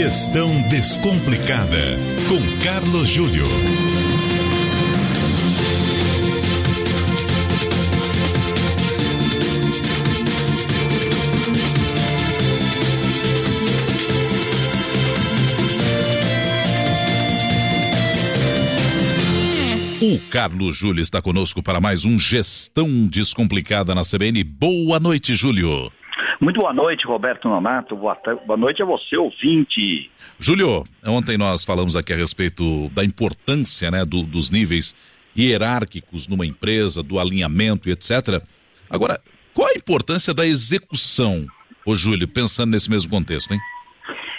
Gestão Descomplicada, com Carlos Júlio. O Carlos Júlio está conosco para mais um Gestão Descomplicada na CBN. Boa noite, Júlio. Muito boa noite, Roberto Nonato. Boa, boa noite a você, ouvinte. Júlio, ontem nós falamos aqui a respeito da importância né, do, dos níveis hierárquicos numa empresa, do alinhamento e etc. Agora, qual a importância da execução, ô Júlio, pensando nesse mesmo contexto, hein?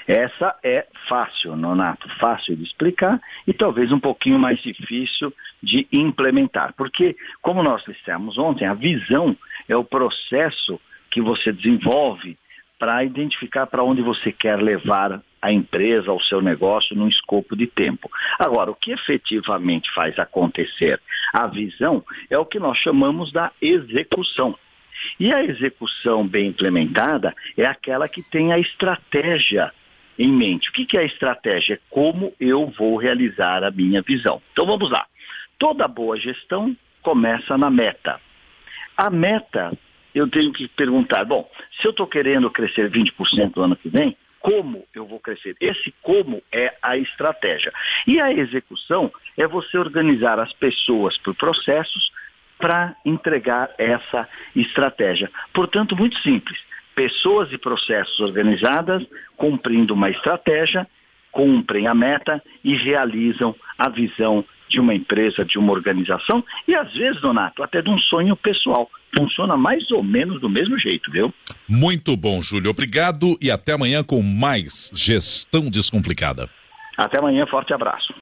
Essa é fácil, Nonato, fácil de explicar e talvez um pouquinho mais difícil de implementar. Porque, como nós dissemos ontem, a visão é o processo que você desenvolve para identificar para onde você quer levar a empresa, o seu negócio, num escopo de tempo. Agora, o que efetivamente faz acontecer a visão é o que nós chamamos da execução. E a execução bem implementada é aquela que tem a estratégia em mente. O que, é a estratégia? É como eu vou realizar a minha visão. Então vamos lá. Toda boa gestão começa na meta. A meta, eu tenho que perguntar, bom, se eu estou querendo crescer 20% no ano que vem, como eu vou crescer? Esse como é a estratégia. E a execução é você organizar as pessoas por processos para entregar essa estratégia. Portanto, muito simples pessoas e processos organizadas, cumprindo uma estratégia, cumprem a meta e realizam a visão de uma empresa, de uma organização e às vezes, Donato, até de um sonho pessoal. Funciona mais ou menos do mesmo jeito, viu? Muito bom, Júlio. Obrigado e até amanhã com mais Gestão Descomplicada. Até amanhã, forte abraço.